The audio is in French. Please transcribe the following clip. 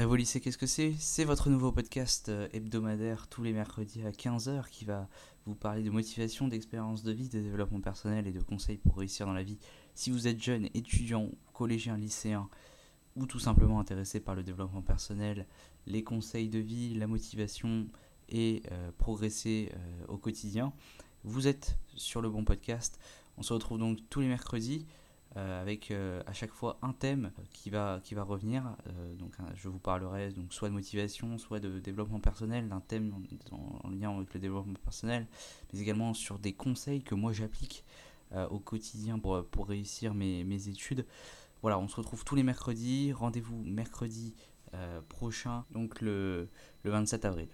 Révolissez, qu'est-ce que c'est? C'est votre nouveau podcast euh, hebdomadaire tous les mercredis à 15h qui va vous parler de motivation, d'expérience de vie, de développement personnel et de conseils pour réussir dans la vie. Si vous êtes jeune, étudiant, collégien, lycéen ou tout simplement intéressé par le développement personnel, les conseils de vie, la motivation et euh, progresser euh, au quotidien, vous êtes sur le bon podcast. On se retrouve donc tous les mercredis. Euh, avec euh, à chaque fois un thème qui va, qui va revenir. Euh, donc je vous parlerai donc soit de motivation, soit de développement personnel, d'un thème en, lien avec le développement personnel, mais également sur des conseils que moi j'applique au quotidien pour, pour réussir mes, mes, études. Voilà, on se retrouve tous les mercredis. Rendez-vous mercredi prochain, donc le, le 27 avril.